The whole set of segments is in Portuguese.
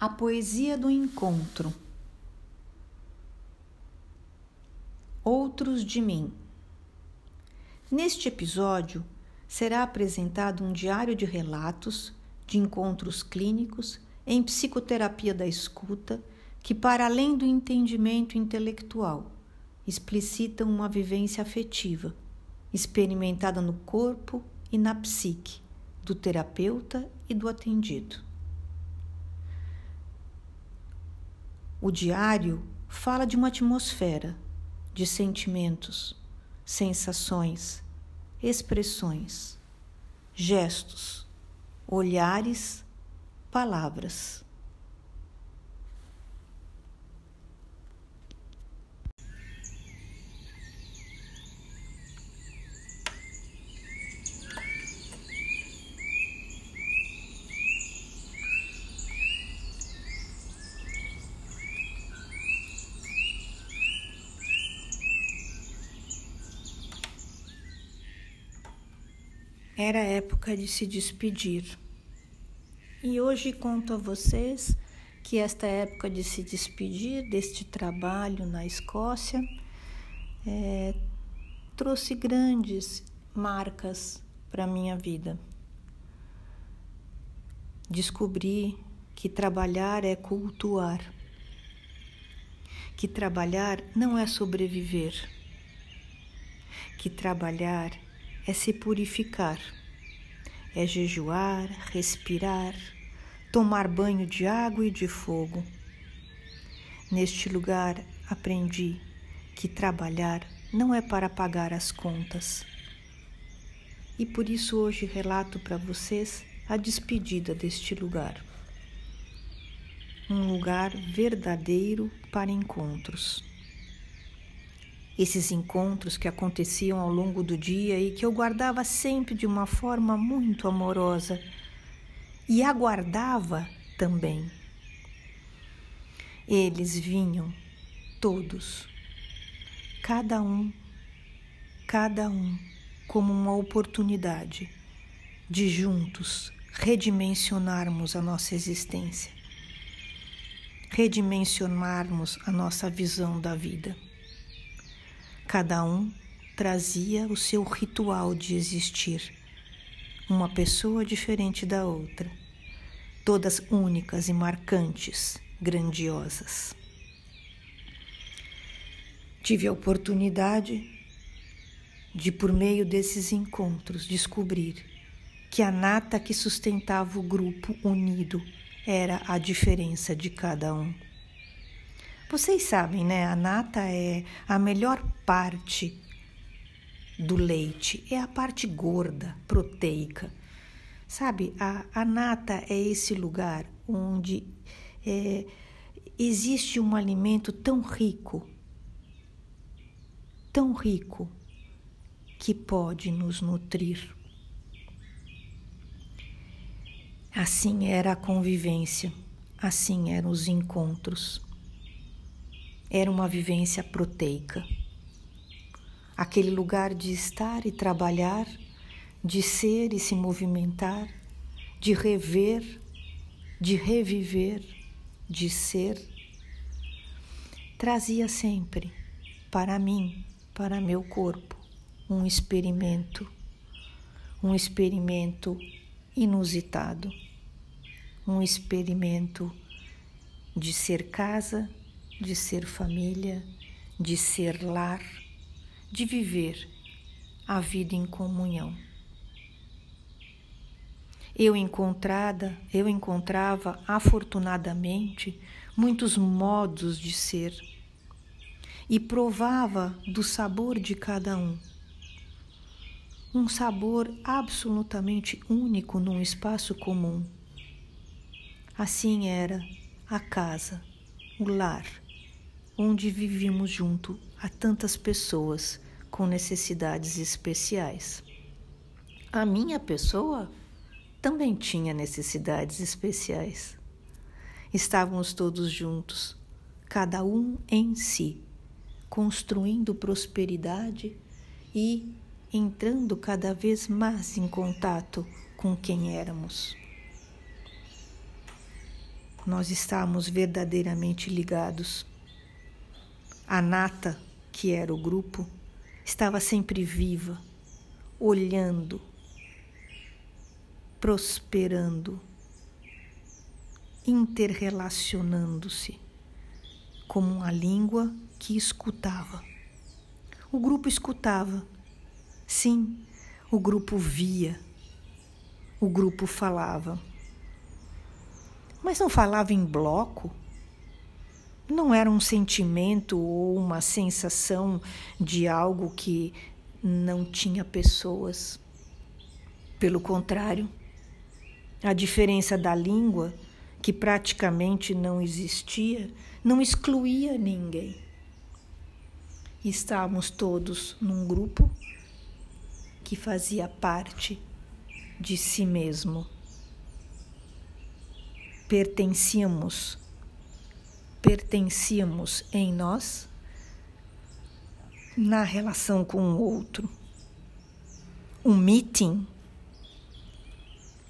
A poesia do encontro. Outros de mim. Neste episódio será apresentado um diário de relatos de encontros clínicos em psicoterapia da escuta que, para além do entendimento intelectual, explicitam uma vivência afetiva, experimentada no corpo e na psique do terapeuta e do atendido. O diário fala de uma atmosfera de sentimentos, sensações, expressões, gestos, olhares, palavras. Era época de se despedir. E hoje conto a vocês que esta época de se despedir deste trabalho na Escócia é, trouxe grandes marcas para a minha vida. Descobri que trabalhar é cultuar, que trabalhar não é sobreviver, que trabalhar é se purificar, é jejuar, respirar, tomar banho de água e de fogo. Neste lugar aprendi que trabalhar não é para pagar as contas. E por isso hoje relato para vocês a despedida deste lugar. Um lugar verdadeiro para encontros esses encontros que aconteciam ao longo do dia e que eu guardava sempre de uma forma muito amorosa e aguardava também. Eles vinham todos, cada um, cada um, como uma oportunidade de juntos redimensionarmos a nossa existência, redimensionarmos a nossa visão da vida. Cada um trazia o seu ritual de existir, uma pessoa diferente da outra, todas únicas e marcantes, grandiosas. Tive a oportunidade de, por meio desses encontros, descobrir que a nata que sustentava o grupo unido era a diferença de cada um. Vocês sabem, né? A nata é a melhor parte do leite, é a parte gorda, proteica. Sabe, a, a nata é esse lugar onde é, existe um alimento tão rico, tão rico, que pode nos nutrir. Assim era a convivência, assim eram os encontros era uma vivência proteica. Aquele lugar de estar e trabalhar, de ser e se movimentar, de rever, de reviver, de ser, trazia sempre para mim, para meu corpo, um experimento, um experimento inusitado, um experimento de ser casa de ser família, de ser lar, de viver a vida em comunhão. Eu encontrada, eu encontrava afortunadamente muitos modos de ser e provava do sabor de cada um. Um sabor absolutamente único num espaço comum. Assim era a casa, o lar onde vivíamos junto a tantas pessoas com necessidades especiais. A minha pessoa também tinha necessidades especiais. Estávamos todos juntos, cada um em si, construindo prosperidade e entrando cada vez mais em contato com quem éramos. nós estávamos verdadeiramente ligados. A nata, que era o grupo, estava sempre viva, olhando, prosperando, interrelacionando-se como uma língua que escutava. O grupo escutava. Sim, o grupo via. O grupo falava. Mas não falava em bloco? Não era um sentimento ou uma sensação de algo que não tinha pessoas. Pelo contrário, a diferença da língua, que praticamente não existia, não excluía ninguém. Estávamos todos num grupo que fazia parte de si mesmo. Pertencíamos, pertencíamos em nós na relação com o outro. Um meeting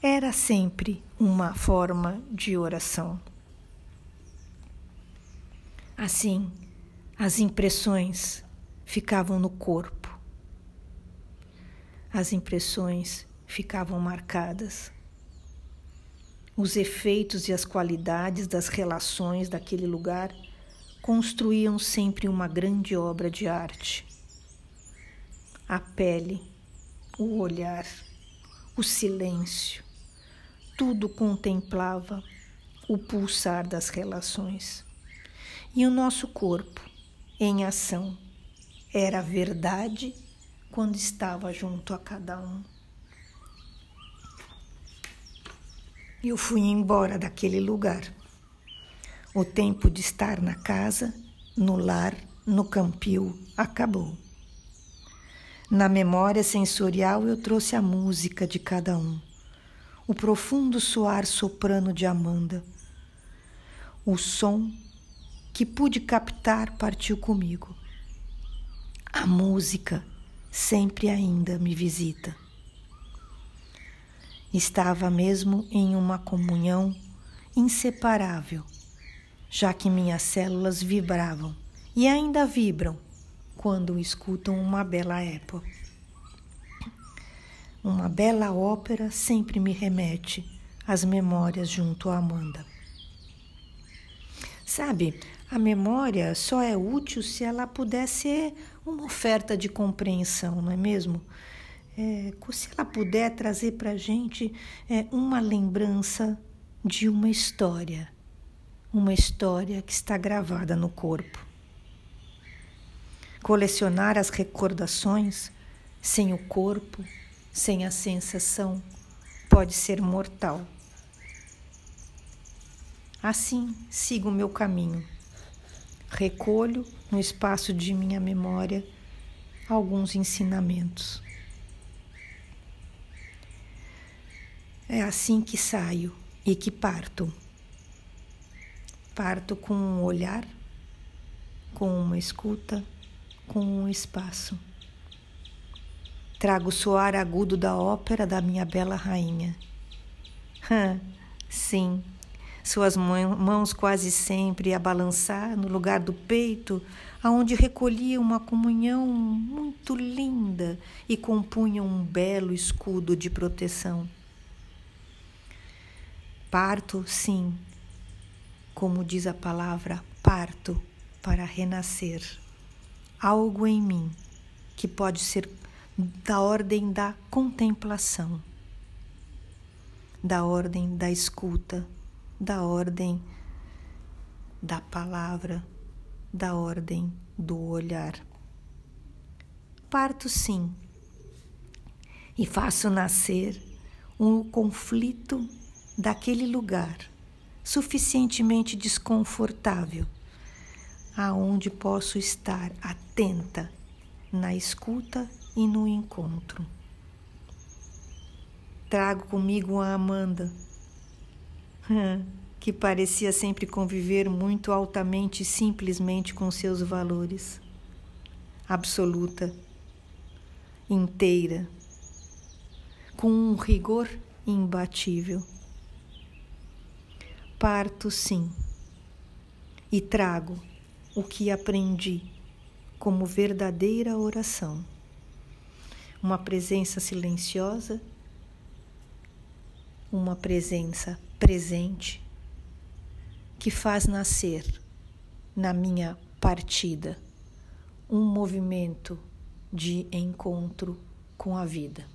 era sempre uma forma de oração. Assim, as impressões ficavam no corpo. As impressões ficavam marcadas. Os efeitos e as qualidades das relações daquele lugar construíam sempre uma grande obra de arte. A pele, o olhar, o silêncio, tudo contemplava o pulsar das relações. E o nosso corpo, em ação, era verdade quando estava junto a cada um. Eu fui embora daquele lugar. O tempo de estar na casa, no lar, no campio, acabou. Na memória sensorial eu trouxe a música de cada um o profundo soar soprano de Amanda. O som que pude captar partiu comigo. A música sempre ainda me visita. Estava mesmo em uma comunhão inseparável, já que minhas células vibravam e ainda vibram quando escutam uma bela época. Uma bela ópera sempre me remete às memórias junto a Amanda. Sabe, a memória só é útil se ela puder ser uma oferta de compreensão, não é mesmo? É, se ela puder trazer para a gente é, uma lembrança de uma história, uma história que está gravada no corpo. Colecionar as recordações sem o corpo sem a sensação pode ser mortal. Assim, sigo o meu caminho. Recolho no espaço de minha memória alguns ensinamentos. É assim que saio e que parto. Parto com um olhar, com uma escuta, com um espaço. Trago o soar agudo da ópera da minha bela rainha. sim, suas mãos quase sempre a balançar no lugar do peito, aonde recolhia uma comunhão muito linda e compunha um belo escudo de proteção. Parto, sim, como diz a palavra, parto para renascer. Algo em mim que pode ser da ordem da contemplação, da ordem da escuta, da ordem da palavra, da ordem do olhar. Parto sim e faço nascer um conflito daquele lugar suficientemente desconfortável aonde posso estar atenta na escuta e no encontro. Trago comigo a Amanda, que parecia sempre conviver muito altamente e simplesmente com seus valores. Absoluta, inteira, com um rigor imbatível. Parto sim e trago o que aprendi como verdadeira oração. Uma presença silenciosa, uma presença presente que faz nascer na minha partida um movimento de encontro com a vida.